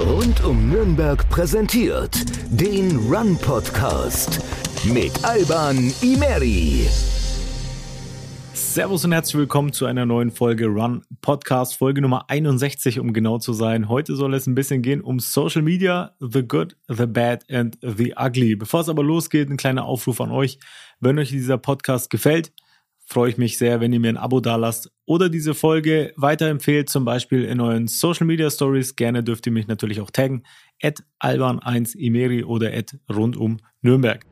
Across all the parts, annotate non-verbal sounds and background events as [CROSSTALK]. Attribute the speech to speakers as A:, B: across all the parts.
A: Rund um Nürnberg präsentiert den Run Podcast mit Alban Imeri.
B: Servus und herzlich willkommen zu einer neuen Folge Run Podcast, Folge Nummer 61, um genau zu sein. Heute soll es ein bisschen gehen um Social Media, the good, the bad and the ugly. Bevor es aber losgeht, ein kleiner Aufruf an euch. Wenn euch dieser Podcast gefällt, freue ich mich sehr, wenn ihr mir ein Abo dalasst oder diese Folge weiterempfehlt, zum Beispiel in euren Social Media Stories. Gerne dürft ihr mich natürlich auch taggen, at alban1imeri oder at rundum Nürnberg.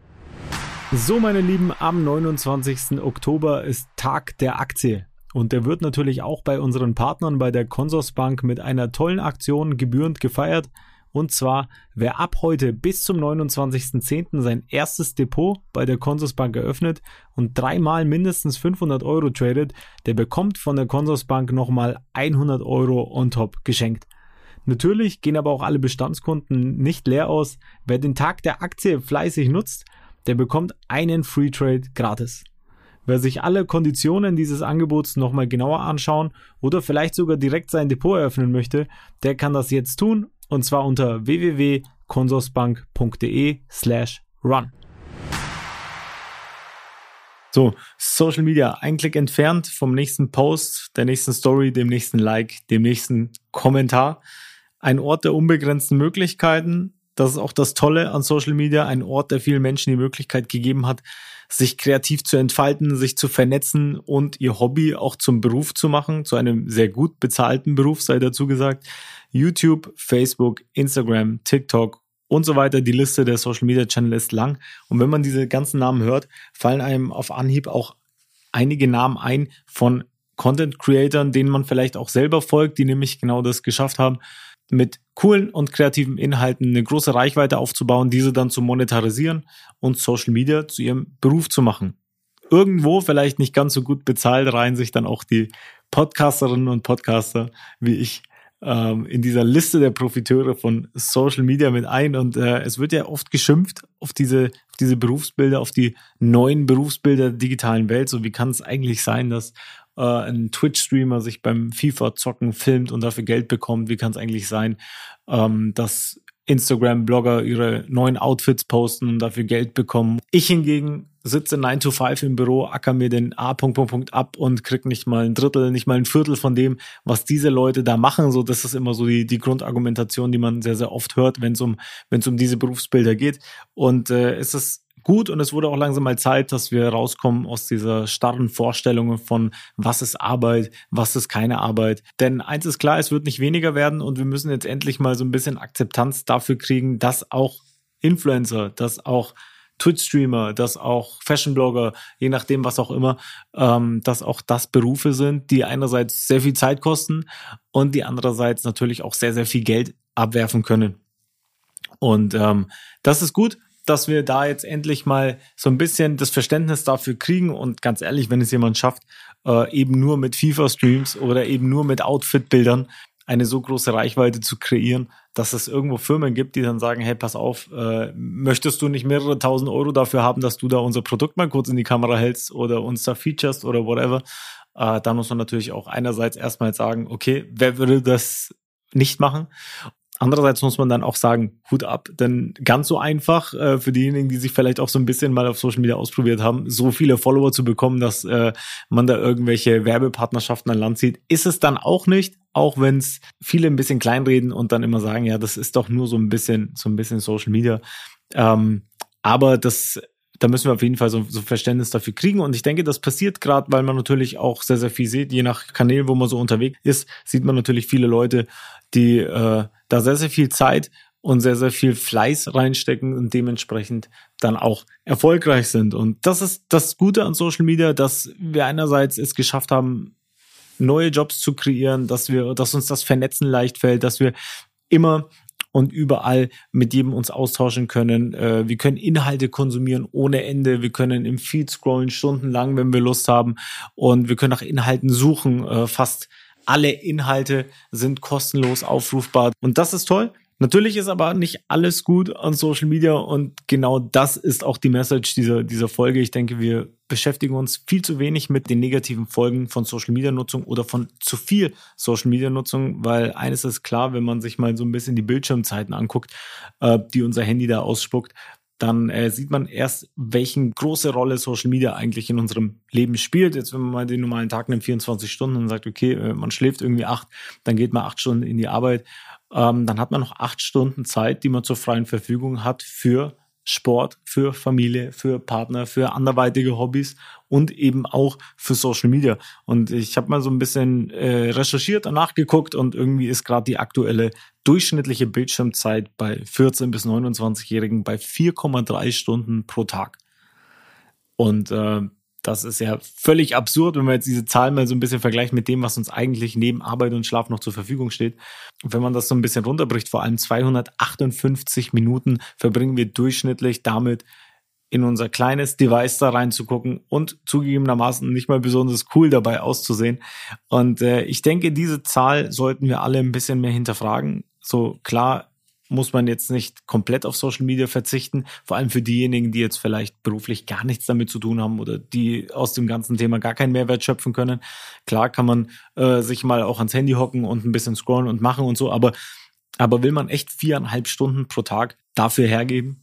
B: So, meine Lieben, am 29. Oktober ist Tag der Aktie. Und der wird natürlich auch bei unseren Partnern bei der Consorsbank mit einer tollen Aktion gebührend gefeiert. Und zwar, wer ab heute bis zum 29.10. sein erstes Depot bei der Consorsbank eröffnet und dreimal mindestens 500 Euro tradet, der bekommt von der Consorsbank nochmal 100 Euro on top geschenkt. Natürlich gehen aber auch alle Bestandskunden nicht leer aus. Wer den Tag der Aktie fleißig nutzt, der bekommt einen Free Trade gratis. Wer sich alle Konditionen dieses Angebots nochmal genauer anschauen oder vielleicht sogar direkt sein Depot eröffnen möchte, der kann das jetzt tun und zwar unter www.consorsbank.de slash run. So, Social Media, ein Klick entfernt vom nächsten Post, der nächsten Story, dem nächsten Like, dem nächsten Kommentar. Ein Ort der unbegrenzten Möglichkeiten, das ist auch das Tolle an Social Media, ein Ort, der vielen Menschen die Möglichkeit gegeben hat, sich kreativ zu entfalten, sich zu vernetzen und ihr Hobby auch zum Beruf zu machen, zu einem sehr gut bezahlten Beruf, sei dazu gesagt. YouTube, Facebook, Instagram, TikTok und so weiter. Die Liste der Social Media Channel ist lang. Und wenn man diese ganzen Namen hört, fallen einem auf Anhieb auch einige Namen ein von Content Creatern, denen man vielleicht auch selber folgt, die nämlich genau das geschafft haben, mit coolen und kreativen Inhalten eine große Reichweite aufzubauen, diese dann zu monetarisieren und Social Media zu ihrem Beruf zu machen. Irgendwo vielleicht nicht ganz so gut bezahlt reihen sich dann auch die Podcasterinnen und Podcaster wie ich ähm, in dieser Liste der Profiteure von Social Media mit ein. Und äh, es wird ja oft geschimpft auf diese, auf diese Berufsbilder, auf die neuen Berufsbilder der digitalen Welt. So wie kann es eigentlich sein, dass äh, ein Twitch-Streamer sich beim FIFA-Zocken filmt und dafür Geld bekommt. Wie kann es eigentlich sein, ähm, dass Instagram-Blogger ihre neuen Outfits posten und dafür Geld bekommen. Ich hingegen sitze 9 to 5 im Büro, acker mir den A Punkt, Punkt, Punkt ab und krieg nicht mal ein Drittel, nicht mal ein Viertel von dem, was diese Leute da machen. So, das ist immer so die, die Grundargumentation, die man sehr, sehr oft hört, wenn es um, wenn um diese Berufsbilder geht. Und äh, es ist gut und es wurde auch langsam mal Zeit, dass wir rauskommen aus dieser starren Vorstellung von was ist Arbeit, was ist keine Arbeit. Denn eins ist klar, es wird nicht weniger werden und wir müssen jetzt endlich mal so ein bisschen Akzeptanz dafür kriegen, dass auch Influencer, dass auch Twitch-Streamer, dass auch Fashion-Blogger, je nachdem, was auch immer, ähm, dass auch das Berufe sind, die einerseits sehr viel Zeit kosten und die andererseits natürlich auch sehr, sehr viel Geld abwerfen können. Und ähm, das ist gut dass wir da jetzt endlich mal so ein bisschen das Verständnis dafür kriegen und ganz ehrlich, wenn es jemand schafft, äh, eben nur mit FIFA-Streams oder eben nur mit Outfit-Bildern eine so große Reichweite zu kreieren, dass es irgendwo Firmen gibt, die dann sagen, hey, pass auf, äh, möchtest du nicht mehrere tausend Euro dafür haben, dass du da unser Produkt mal kurz in die Kamera hältst oder uns da featurest oder whatever, äh, da muss man natürlich auch einerseits erstmal sagen, okay, wer würde das nicht machen? Andererseits muss man dann auch sagen, Hut ab, denn ganz so einfach äh, für diejenigen, die sich vielleicht auch so ein bisschen mal auf Social Media ausprobiert haben, so viele Follower zu bekommen, dass äh, man da irgendwelche Werbepartnerschaften an Land zieht, ist es dann auch nicht, auch wenn es viele ein bisschen kleinreden und dann immer sagen, ja, das ist doch nur so ein bisschen, so ein bisschen Social Media. Ähm, aber das da müssen wir auf jeden Fall so, so Verständnis dafür kriegen. Und ich denke, das passiert gerade, weil man natürlich auch sehr, sehr viel sieht. Je nach Kanälen, wo man so unterwegs ist, sieht man natürlich viele Leute, die äh, da sehr, sehr viel Zeit und sehr, sehr viel Fleiß reinstecken und dementsprechend dann auch erfolgreich sind. Und das ist das Gute an Social Media, dass wir einerseits es geschafft haben, neue Jobs zu kreieren, dass wir, dass uns das Vernetzen leicht fällt, dass wir immer und überall mit jedem uns austauschen können. Äh, wir können Inhalte konsumieren ohne Ende. Wir können im Feed scrollen stundenlang, wenn wir Lust haben. Und wir können nach Inhalten suchen, äh, fast alle Inhalte sind kostenlos aufrufbar. Und das ist toll. Natürlich ist aber nicht alles gut an Social Media und genau das ist auch die Message dieser, dieser Folge. Ich denke, wir beschäftigen uns viel zu wenig mit den negativen Folgen von Social Media Nutzung oder von zu viel Social Media Nutzung, weil eines ist klar, wenn man sich mal so ein bisschen die Bildschirmzeiten anguckt, äh, die unser Handy da ausspuckt, dann äh, sieht man erst, welchen große Rolle Social Media eigentlich in unserem Leben spielt. Jetzt, wenn man mal den normalen Tag nimmt, 24 Stunden und sagt, okay, äh, man schläft irgendwie acht, dann geht man acht Stunden in die Arbeit ähm, dann hat man noch acht Stunden Zeit, die man zur freien Verfügung hat für Sport, für Familie, für Partner, für anderweitige Hobbys und eben auch für Social Media. Und ich habe mal so ein bisschen äh, recherchiert und nachgeguckt und irgendwie ist gerade die aktuelle durchschnittliche Bildschirmzeit bei 14- bis 29-Jährigen bei 4,3 Stunden pro Tag. Und äh, das ist ja völlig absurd, wenn man jetzt diese Zahlen mal so ein bisschen vergleicht mit dem, was uns eigentlich neben Arbeit und Schlaf noch zur Verfügung steht. Und wenn man das so ein bisschen runterbricht, vor allem 258 Minuten verbringen wir durchschnittlich damit, in unser kleines Device da reinzugucken und zugegebenermaßen nicht mal besonders cool dabei auszusehen. Und äh, ich denke, diese Zahl sollten wir alle ein bisschen mehr hinterfragen. So klar muss man jetzt nicht komplett auf Social Media verzichten, vor allem für diejenigen, die jetzt vielleicht beruflich gar nichts damit zu tun haben oder die aus dem ganzen Thema gar keinen Mehrwert schöpfen können. Klar kann man äh, sich mal auch ans Handy hocken und ein bisschen scrollen und machen und so, aber, aber will man echt viereinhalb Stunden pro Tag dafür hergeben?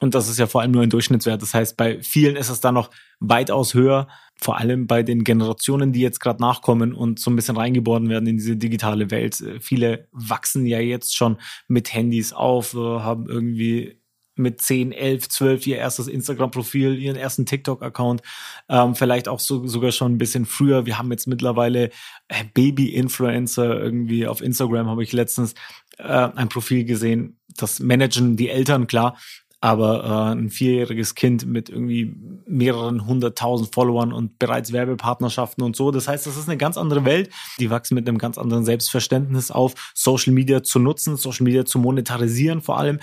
B: Und das ist ja vor allem nur ein Durchschnittswert. Das heißt, bei vielen ist es dann noch weitaus höher, vor allem bei den Generationen, die jetzt gerade nachkommen und so ein bisschen reingeboren werden in diese digitale Welt. Viele wachsen ja jetzt schon mit Handys auf, äh, haben irgendwie mit 10, 11, 12 ihr erstes Instagram-Profil, ihren ersten TikTok-Account, ähm, vielleicht auch so, sogar schon ein bisschen früher. Wir haben jetzt mittlerweile äh, Baby-Influencer irgendwie auf Instagram, habe ich letztens äh, ein Profil gesehen. Das managen die Eltern, klar, aber äh, ein vierjähriges Kind mit irgendwie mehreren hunderttausend Followern und bereits Werbepartnerschaften und so. Das heißt, das ist eine ganz andere Welt. Die wachsen mit einem ganz anderen Selbstverständnis auf, Social Media zu nutzen, Social Media zu monetarisieren vor allem.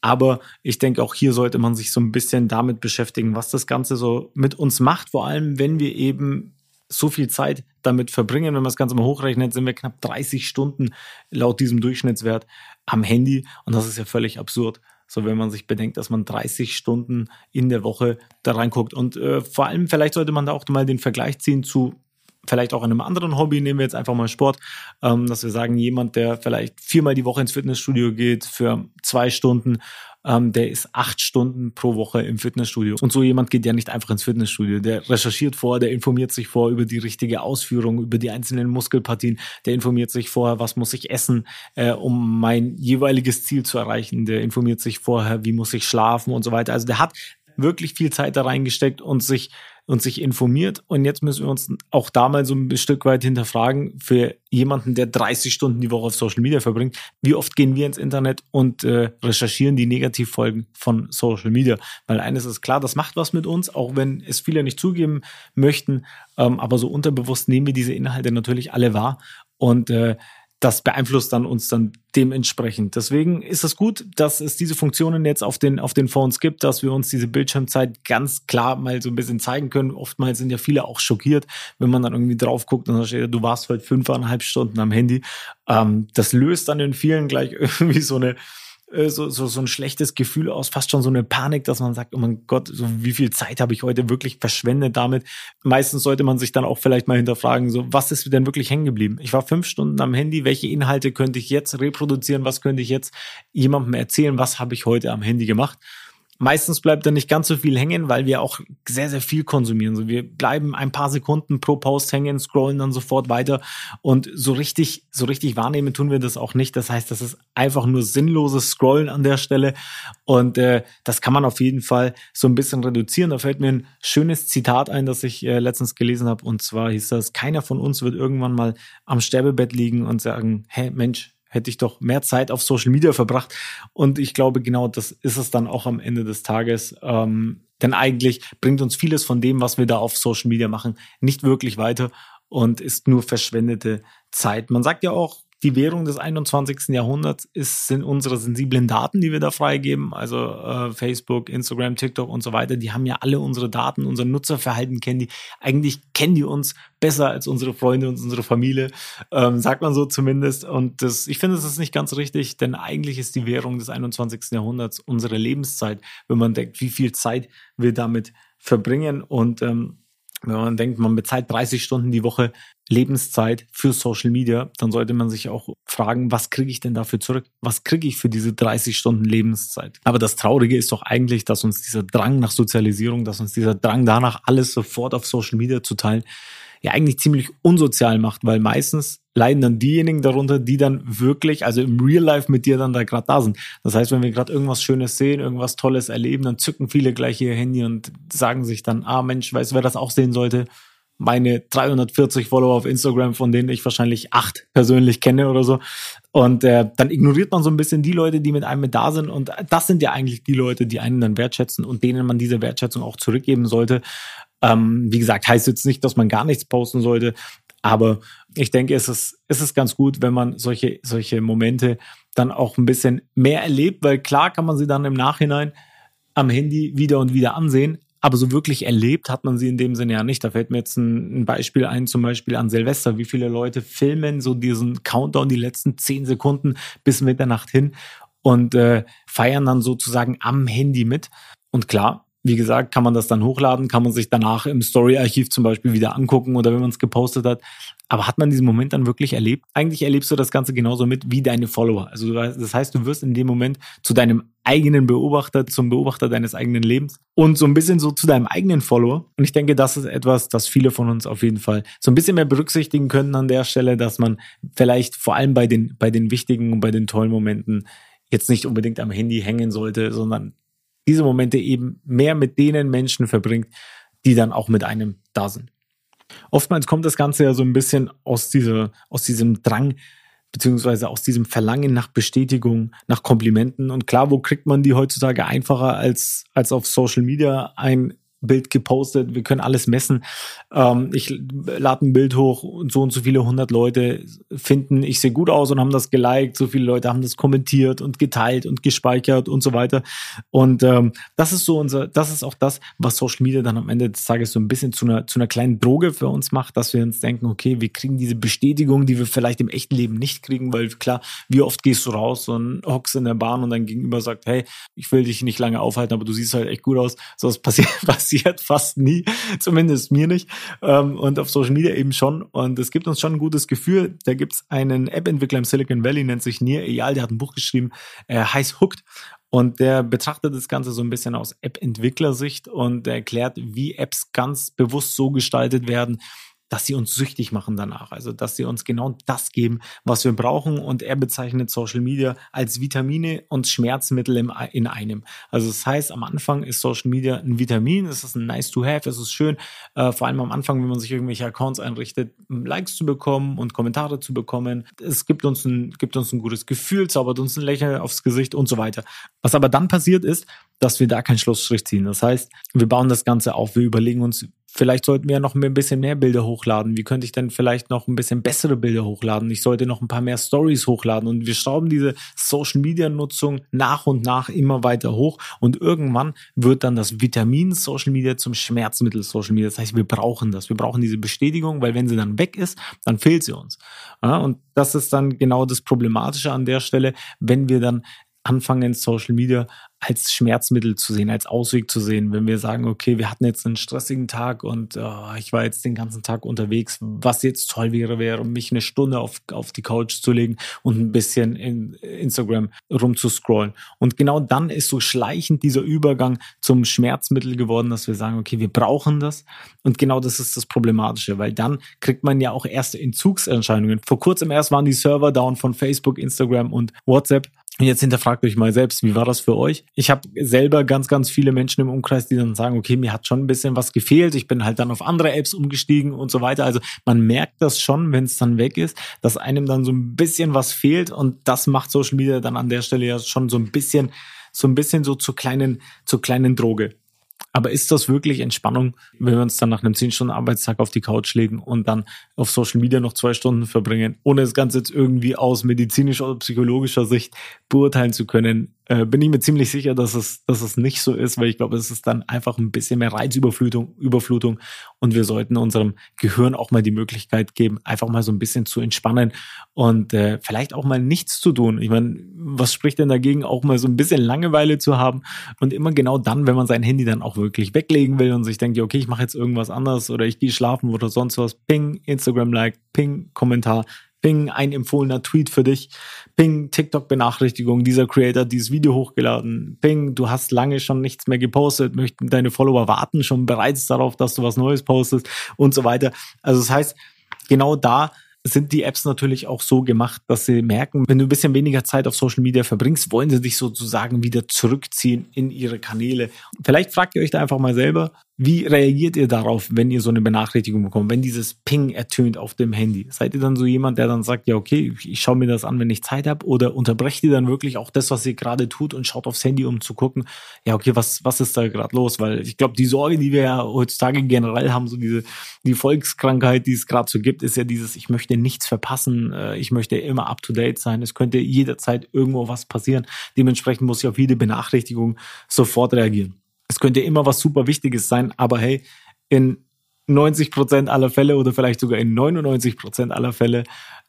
B: Aber ich denke, auch hier sollte man sich so ein bisschen damit beschäftigen, was das Ganze so mit uns macht, vor allem wenn wir eben so viel Zeit damit verbringen, wenn man das Ganze mal hochrechnet, sind wir knapp 30 Stunden laut diesem Durchschnittswert am Handy und das ist ja völlig absurd. So, wenn man sich bedenkt, dass man 30 Stunden in der Woche da reinguckt. Und äh, vor allem, vielleicht sollte man da auch mal den Vergleich ziehen zu vielleicht auch einem anderen Hobby, nehmen wir jetzt einfach mal Sport, ähm, dass wir sagen, jemand, der vielleicht viermal die Woche ins Fitnessstudio geht für zwei Stunden ähm, der ist acht Stunden pro Woche im Fitnessstudio. Und so jemand geht ja nicht einfach ins Fitnessstudio. Der recherchiert vor, der informiert sich vor über die richtige Ausführung, über die einzelnen Muskelpartien, der informiert sich vorher, was muss ich essen, äh, um mein jeweiliges Ziel zu erreichen. Der informiert sich vorher, wie muss ich schlafen und so weiter. Also der hat wirklich viel Zeit da reingesteckt und sich und sich informiert. Und jetzt müssen wir uns auch da mal so ein Stück weit hinterfragen, für jemanden, der 30 Stunden die Woche auf Social Media verbringt, wie oft gehen wir ins Internet und äh, recherchieren die Negativfolgen von Social Media? Weil eines ist klar, das macht was mit uns, auch wenn es viele nicht zugeben möchten. Ähm, aber so unterbewusst nehmen wir diese Inhalte natürlich alle wahr. Und äh, das beeinflusst dann uns dann dementsprechend. Deswegen ist es gut, dass es diese Funktionen jetzt auf den, auf den Phones gibt, dass wir uns diese Bildschirmzeit ganz klar mal so ein bisschen zeigen können. Oftmals sind ja viele auch schockiert, wenn man dann irgendwie drauf guckt und da steht, du warst heute fünfeinhalb Stunden am Handy. Ähm, das löst dann in vielen gleich [LAUGHS] irgendwie so eine, so, so, so ein schlechtes Gefühl aus, fast schon so eine Panik, dass man sagt, oh mein Gott, so wie viel Zeit habe ich heute wirklich verschwendet damit. Meistens sollte man sich dann auch vielleicht mal hinterfragen, so was ist denn wirklich hängen geblieben? Ich war fünf Stunden am Handy, welche Inhalte könnte ich jetzt reproduzieren, was könnte ich jetzt jemandem erzählen, was habe ich heute am Handy gemacht? Meistens bleibt da nicht ganz so viel hängen, weil wir auch sehr, sehr viel konsumieren. So, wir bleiben ein paar Sekunden pro Post hängen, scrollen dann sofort weiter und so richtig, so richtig wahrnehmen tun wir das auch nicht. Das heißt, das ist einfach nur sinnloses Scrollen an der Stelle und äh, das kann man auf jeden Fall so ein bisschen reduzieren. Da fällt mir ein schönes Zitat ein, das ich äh, letztens gelesen habe und zwar hieß das: Keiner von uns wird irgendwann mal am Sterbebett liegen und sagen, hä Mensch, hätte ich doch mehr Zeit auf Social Media verbracht. Und ich glaube, genau das ist es dann auch am Ende des Tages. Ähm, denn eigentlich bringt uns vieles von dem, was wir da auf Social Media machen, nicht wirklich weiter und ist nur verschwendete Zeit. Man sagt ja auch, die Währung des 21. Jahrhunderts ist, sind unsere sensiblen Daten, die wir da freigeben. Also äh, Facebook, Instagram, TikTok und so weiter. Die haben ja alle unsere Daten, unser Nutzerverhalten kennen die. Eigentlich kennen die uns besser als unsere Freunde und unsere Familie, ähm, sagt man so zumindest. Und das, ich finde, das ist nicht ganz richtig, denn eigentlich ist die Währung des 21. Jahrhunderts unsere Lebenszeit, wenn man denkt, wie viel Zeit wir damit verbringen und ähm, wenn man denkt, man bezahlt 30 Stunden die Woche Lebenszeit für Social Media, dann sollte man sich auch fragen, was kriege ich denn dafür zurück? Was kriege ich für diese 30 Stunden Lebenszeit? Aber das Traurige ist doch eigentlich, dass uns dieser Drang nach Sozialisierung, dass uns dieser Drang danach, alles sofort auf Social Media zu teilen, ja eigentlich ziemlich unsozial macht, weil meistens leiden dann diejenigen darunter, die dann wirklich, also im Real Life mit dir dann da gerade da sind. Das heißt, wenn wir gerade irgendwas Schönes sehen, irgendwas Tolles erleben, dann zücken viele gleich ihr Handy und sagen sich dann, ah Mensch, weißt du, wer das auch sehen sollte? Meine 340 Follower auf Instagram, von denen ich wahrscheinlich acht persönlich kenne oder so. Und äh, dann ignoriert man so ein bisschen die Leute, die mit einem mit da sind. Und das sind ja eigentlich die Leute, die einen dann wertschätzen und denen man diese Wertschätzung auch zurückgeben sollte. Ähm, wie gesagt, heißt jetzt nicht, dass man gar nichts posten sollte, aber ich denke, es ist, es ist ganz gut, wenn man solche, solche Momente dann auch ein bisschen mehr erlebt, weil klar kann man sie dann im Nachhinein am Handy wieder und wieder ansehen, aber so wirklich erlebt hat man sie in dem Sinne ja nicht. Da fällt mir jetzt ein, Beispiel ein, zum Beispiel an Silvester. Wie viele Leute filmen so diesen Countdown, die letzten zehn Sekunden bis Mitternacht hin und äh, feiern dann sozusagen am Handy mit. Und klar, wie gesagt, kann man das dann hochladen, kann man sich danach im Story-Archiv zum Beispiel wieder angucken oder wenn man es gepostet hat. Aber hat man diesen Moment dann wirklich erlebt? Eigentlich erlebst du das Ganze genauso mit wie deine Follower. Also das heißt, du wirst in dem Moment zu deinem eigenen Beobachter, zum Beobachter deines eigenen Lebens und so ein bisschen so zu deinem eigenen Follower. Und ich denke, das ist etwas, das viele von uns auf jeden Fall so ein bisschen mehr berücksichtigen können an der Stelle, dass man vielleicht vor allem bei den, bei den wichtigen und bei den tollen Momenten jetzt nicht unbedingt am Handy hängen sollte, sondern diese Momente eben mehr mit denen Menschen verbringt, die dann auch mit einem da sind. Oftmals kommt das Ganze ja so ein bisschen aus, dieser, aus diesem Drang, beziehungsweise aus diesem Verlangen nach Bestätigung, nach Komplimenten. Und klar, wo kriegt man die heutzutage einfacher als, als auf Social Media? Ein Bild gepostet, wir können alles messen. Ähm, ich lade ein Bild hoch und so und so viele hundert Leute finden, ich sehe gut aus und haben das geliked, so viele Leute haben das kommentiert und geteilt und gespeichert und so weiter. Und ähm, das ist so unser, das ist auch das, was Social Media dann am Ende des Tages so ein bisschen zu einer, zu einer kleinen Droge für uns macht, dass wir uns denken, okay, wir kriegen diese Bestätigung, die wir vielleicht im echten Leben nicht kriegen, weil klar, wie oft gehst du raus und hockst in der Bahn und dein Gegenüber sagt, hey, ich will dich nicht lange aufhalten, aber du siehst halt echt gut aus. So was passiert, [LAUGHS] passiert [LAUGHS] fast nie, zumindest mir nicht. Ähm, und auf Social Media eben schon. Und es gibt uns schon ein gutes Gefühl. Da gibt es einen App-Entwickler im Silicon Valley, nennt sich Nir Eyal, der hat ein Buch geschrieben, äh, heißt Hooked. Und der betrachtet das Ganze so ein bisschen aus App-Entwicklersicht und erklärt, wie Apps ganz bewusst so gestaltet werden, dass sie uns süchtig machen danach. Also, dass sie uns genau das geben, was wir brauchen. Und er bezeichnet Social Media als Vitamine und Schmerzmittel in einem. Also, das heißt, am Anfang ist Social Media ein Vitamin. Es ist ein nice to have. Es ist schön, äh, vor allem am Anfang, wenn man sich irgendwelche Accounts einrichtet, Likes zu bekommen und Kommentare zu bekommen. Es gibt uns ein, gibt uns ein gutes Gefühl, zaubert uns ein Lächeln aufs Gesicht und so weiter. Was aber dann passiert ist, dass wir da keinen Schlussstrich ziehen. Das heißt, wir bauen das Ganze auf. Wir überlegen uns, Vielleicht sollten wir noch ein bisschen mehr Bilder hochladen. Wie könnte ich denn vielleicht noch ein bisschen bessere Bilder hochladen? Ich sollte noch ein paar mehr Stories hochladen. Und wir schrauben diese Social Media Nutzung nach und nach immer weiter hoch. Und irgendwann wird dann das Vitamin Social Media zum Schmerzmittel Social Media. Das heißt, wir brauchen das. Wir brauchen diese Bestätigung, weil wenn sie dann weg ist, dann fehlt sie uns. Und das ist dann genau das Problematische an der Stelle, wenn wir dann anfangen, Social Media als Schmerzmittel zu sehen, als Ausweg zu sehen. Wenn wir sagen, okay, wir hatten jetzt einen stressigen Tag und oh, ich war jetzt den ganzen Tag unterwegs, was jetzt toll wäre, wäre, mich eine Stunde auf, auf die Couch zu legen und ein bisschen in Instagram rumzuscrollen. Und genau dann ist so schleichend dieser Übergang zum Schmerzmittel geworden, dass wir sagen, okay, wir brauchen das. Und genau das ist das Problematische, weil dann kriegt man ja auch erste Entzugserscheinungen. Vor kurzem erst waren die Server down von Facebook, Instagram und WhatsApp. Und jetzt hinterfragt euch mal selbst, wie war das für euch? Ich habe selber ganz, ganz viele Menschen im Umkreis, die dann sagen, okay, mir hat schon ein bisschen was gefehlt. Ich bin halt dann auf andere Apps umgestiegen und so weiter. Also man merkt das schon, wenn es dann weg ist, dass einem dann so ein bisschen was fehlt. Und das macht Social Media dann an der Stelle ja schon so ein bisschen, so ein bisschen so zur kleinen, zur kleinen Droge. Aber ist das wirklich Entspannung, wenn wir uns dann nach einem 10-Stunden-Arbeitstag auf die Couch legen und dann auf Social Media noch zwei Stunden verbringen, ohne das Ganze jetzt irgendwie aus medizinischer oder psychologischer Sicht beurteilen zu können? Äh, bin ich mir ziemlich sicher, dass es, dass es nicht so ist, weil ich glaube, es ist dann einfach ein bisschen mehr Reizüberflutung Überflutung. Und wir sollten unserem Gehirn auch mal die Möglichkeit geben, einfach mal so ein bisschen zu entspannen und äh, vielleicht auch mal nichts zu tun. Ich meine, was spricht denn dagegen, auch mal so ein bisschen Langeweile zu haben? Und immer genau dann, wenn man sein Handy dann auch wirklich weglegen will und sich denkt, okay, ich mache jetzt irgendwas anderes oder ich gehe schlafen oder sonst was, ping, Instagram-Like, ping, Kommentar, Ping, ein empfohlener Tweet für dich. Ping, TikTok-Benachrichtigung, dieser Creator dieses Video hochgeladen. Ping, du hast lange schon nichts mehr gepostet, möchten deine Follower warten schon bereits darauf, dass du was Neues postest und so weiter. Also das heißt, genau da sind die Apps natürlich auch so gemacht, dass sie merken, wenn du ein bisschen weniger Zeit auf Social Media verbringst, wollen sie dich sozusagen wieder zurückziehen in ihre Kanäle. Vielleicht fragt ihr euch da einfach mal selber, wie reagiert ihr darauf, wenn ihr so eine Benachrichtigung bekommt, wenn dieses Ping ertönt auf dem Handy? Seid ihr dann so jemand, der dann sagt, ja, okay, ich schaue mir das an, wenn ich Zeit habe? Oder unterbrecht ihr dann wirklich auch das, was ihr gerade tut und schaut aufs Handy, um zu gucken, ja, okay, was, was ist da gerade los? Weil ich glaube, die Sorge, die wir ja heutzutage generell haben, so diese, die Volkskrankheit, die es gerade so gibt, ist ja dieses, ich möchte nichts verpassen, äh, ich möchte immer up to date sein, es könnte jederzeit irgendwo was passieren. Dementsprechend muss ich auf jede Benachrichtigung sofort reagieren. Es könnte immer was super Wichtiges sein, aber hey, in 90 Prozent aller Fälle oder vielleicht sogar in 99 Prozent aller Fälle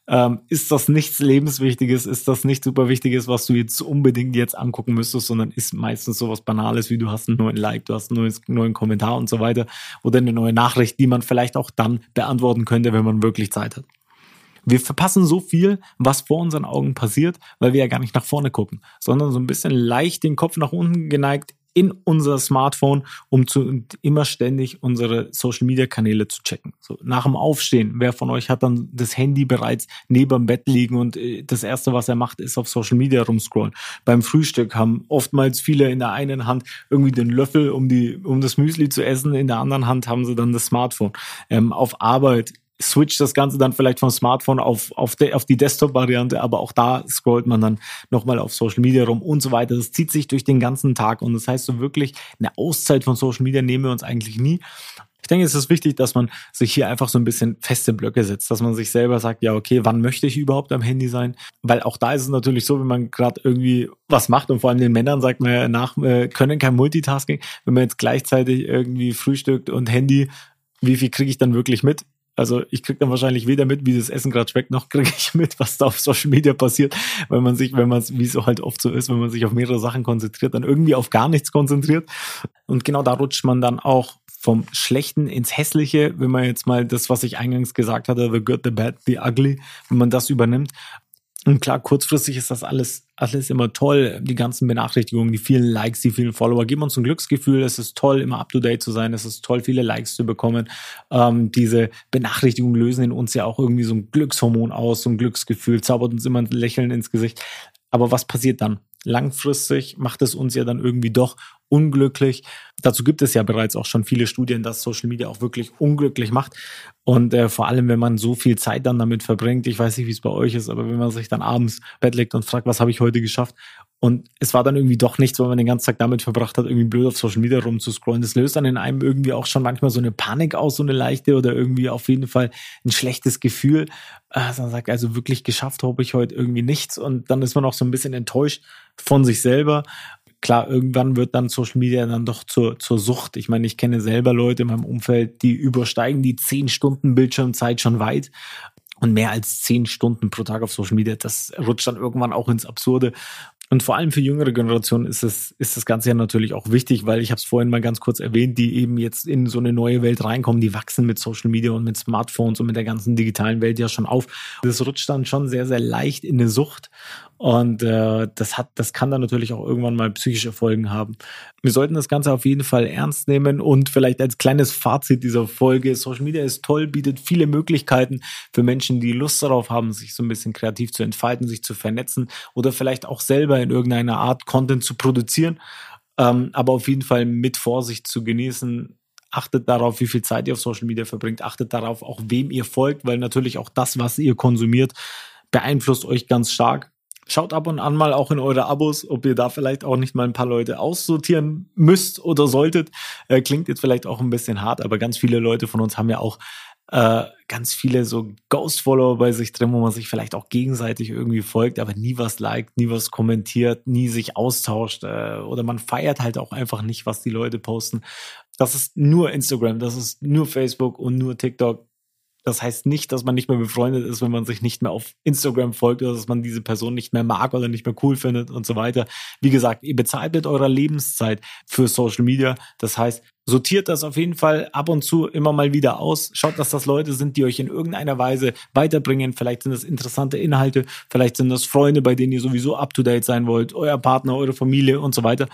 B: ähm, ist das nichts Lebenswichtiges, ist das nichts super Wichtiges, was du jetzt unbedingt jetzt angucken müsstest, sondern ist meistens sowas Banales, wie du hast einen neuen Like, du hast einen neuen, neuen Kommentar und so weiter oder eine neue Nachricht, die man vielleicht auch dann beantworten könnte, wenn man wirklich Zeit hat. Wir verpassen so viel, was vor unseren Augen passiert, weil wir ja gar nicht nach vorne gucken, sondern so ein bisschen leicht den Kopf nach unten geneigt in unser Smartphone, um zu immer ständig unsere Social Media Kanäle zu checken. So, nach dem Aufstehen, wer von euch hat dann das Handy bereits neben dem Bett liegen und äh, das erste, was er macht, ist auf Social Media rumscrollen. Beim Frühstück haben oftmals viele in der einen Hand irgendwie den Löffel, um die, um das Müsli zu essen, in der anderen Hand haben sie dann das Smartphone. Ähm, auf Arbeit switcht das Ganze dann vielleicht vom Smartphone auf, auf, de, auf die Desktop-Variante, aber auch da scrollt man dann nochmal auf Social Media rum und so weiter. Das zieht sich durch den ganzen Tag und das heißt so wirklich, eine Auszeit von Social Media nehmen wir uns eigentlich nie. Ich denke, es ist wichtig, dass man sich hier einfach so ein bisschen feste Blöcke setzt, dass man sich selber sagt, ja, okay, wann möchte ich überhaupt am Handy sein? Weil auch da ist es natürlich so, wenn man gerade irgendwie was macht und vor allem den Männern sagt man ja nach, äh, können kein Multitasking, wenn man jetzt gleichzeitig irgendwie frühstückt und Handy, wie viel kriege ich dann wirklich mit? Also ich krieg dann wahrscheinlich weder mit, wie das Essen gerade schmeckt, noch kriege ich mit, was da auf Social Media passiert, weil man sich, wenn man wie es halt oft so ist, wenn man sich auf mehrere Sachen konzentriert, dann irgendwie auf gar nichts konzentriert. Und genau da rutscht man dann auch vom Schlechten ins Hässliche, wenn man jetzt mal das, was ich eingangs gesagt hatte, the good, the bad, the ugly, wenn man das übernimmt. Und klar, kurzfristig ist das alles, alles immer toll. Die ganzen Benachrichtigungen, die vielen Likes, die vielen Follower geben uns ein Glücksgefühl. Es ist toll, immer up to date zu sein. Es ist toll, viele Likes zu bekommen. Ähm, diese Benachrichtigungen lösen in uns ja auch irgendwie so ein Glückshormon aus, so ein Glücksgefühl, zaubert uns immer ein Lächeln ins Gesicht. Aber was passiert dann? Langfristig macht es uns ja dann irgendwie doch unglücklich. Dazu gibt es ja bereits auch schon viele Studien, dass Social Media auch wirklich unglücklich macht. Und äh, vor allem, wenn man so viel Zeit dann damit verbringt, ich weiß nicht, wie es bei euch ist, aber wenn man sich dann abends Bett legt und fragt, was habe ich heute geschafft? Und es war dann irgendwie doch nichts, weil man den ganzen Tag damit verbracht hat, irgendwie blöd auf Social Media rumzuscrollen. Das löst dann in einem irgendwie auch schon manchmal so eine Panik aus, so eine leichte oder irgendwie auf jeden Fall ein schlechtes Gefühl. Also man sagt, also wirklich geschafft habe ich heute irgendwie nichts. Und dann ist man auch so ein bisschen enttäuscht von sich selber klar, irgendwann wird dann Social Media dann doch zur, zur Sucht. Ich meine, ich kenne selber Leute in meinem Umfeld, die übersteigen die zehn Stunden Bildschirmzeit schon weit. Und mehr als zehn Stunden pro Tag auf Social Media, das rutscht dann irgendwann auch ins Absurde. Und vor allem für jüngere Generationen ist es ist das Ganze ja natürlich auch wichtig, weil ich habe es vorhin mal ganz kurz erwähnt, die eben jetzt in so eine neue Welt reinkommen, die wachsen mit Social Media und mit Smartphones und mit der ganzen digitalen Welt ja schon auf. Das rutscht dann schon sehr sehr leicht in eine Sucht und äh, das hat, das kann dann natürlich auch irgendwann mal psychische Folgen haben. Wir sollten das Ganze auf jeden Fall ernst nehmen und vielleicht als kleines Fazit dieser Folge: Social Media ist toll, bietet viele Möglichkeiten für Menschen, die Lust darauf haben, sich so ein bisschen kreativ zu entfalten, sich zu vernetzen oder vielleicht auch selber in irgendeiner Art Content zu produzieren. Ähm, aber auf jeden Fall mit Vorsicht zu genießen. Achtet darauf, wie viel Zeit ihr auf Social Media verbringt. Achtet darauf, auch wem ihr folgt, weil natürlich auch das, was ihr konsumiert, beeinflusst euch ganz stark Schaut ab und an mal auch in eure Abos, ob ihr da vielleicht auch nicht mal ein paar Leute aussortieren müsst oder solltet. Äh, klingt jetzt vielleicht auch ein bisschen hart, aber ganz viele Leute von uns haben ja auch äh, ganz viele so Ghost-Follower bei sich drin, wo man sich vielleicht auch gegenseitig irgendwie folgt, aber nie was liked, nie was kommentiert, nie sich austauscht äh, oder man feiert halt auch einfach nicht, was die Leute posten. Das ist nur Instagram, das ist nur Facebook und nur TikTok. Das heißt nicht, dass man nicht mehr befreundet ist, wenn man sich nicht mehr auf Instagram folgt oder dass man diese Person nicht mehr mag oder nicht mehr cool findet und so weiter. Wie gesagt, ihr bezahlt mit eurer Lebenszeit für Social Media. Das heißt, sortiert das auf jeden Fall ab und zu immer mal wieder aus. Schaut, dass das Leute sind, die euch in irgendeiner Weise weiterbringen. Vielleicht sind das interessante Inhalte, vielleicht sind das Freunde, bei denen ihr sowieso up to date sein wollt, euer Partner, eure Familie und so weiter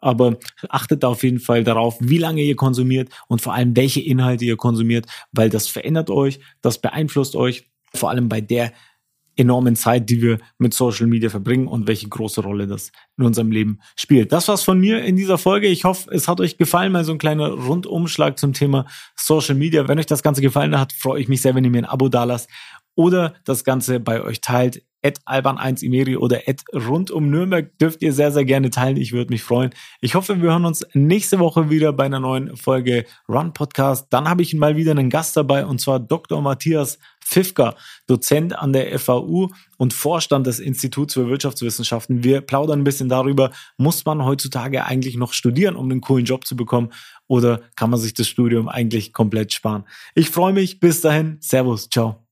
B: aber achtet auf jeden Fall darauf, wie lange ihr konsumiert und vor allem welche Inhalte ihr konsumiert, weil das verändert euch, das beeinflusst euch, vor allem bei der enormen Zeit, die wir mit Social Media verbringen und welche große Rolle das in unserem Leben spielt. Das war's von mir in dieser Folge. Ich hoffe, es hat euch gefallen, mal so ein kleiner Rundumschlag zum Thema Social Media. Wenn euch das Ganze gefallen hat, freue ich mich sehr, wenn ihr mir ein Abo dalasst oder das Ganze bei euch teilt at alban1imeri oder at rund um Nürnberg dürft ihr sehr, sehr gerne teilen. Ich würde mich freuen. Ich hoffe, wir hören uns nächste Woche wieder bei einer neuen Folge Run Podcast. Dann habe ich mal wieder einen Gast dabei und zwar Dr. Matthias Pfiffka, Dozent an der FAU und Vorstand des Instituts für Wirtschaftswissenschaften. Wir plaudern ein bisschen darüber, muss man heutzutage eigentlich noch studieren, um einen coolen Job zu bekommen oder kann man sich das Studium eigentlich komplett sparen? Ich freue mich. Bis dahin. Servus. Ciao.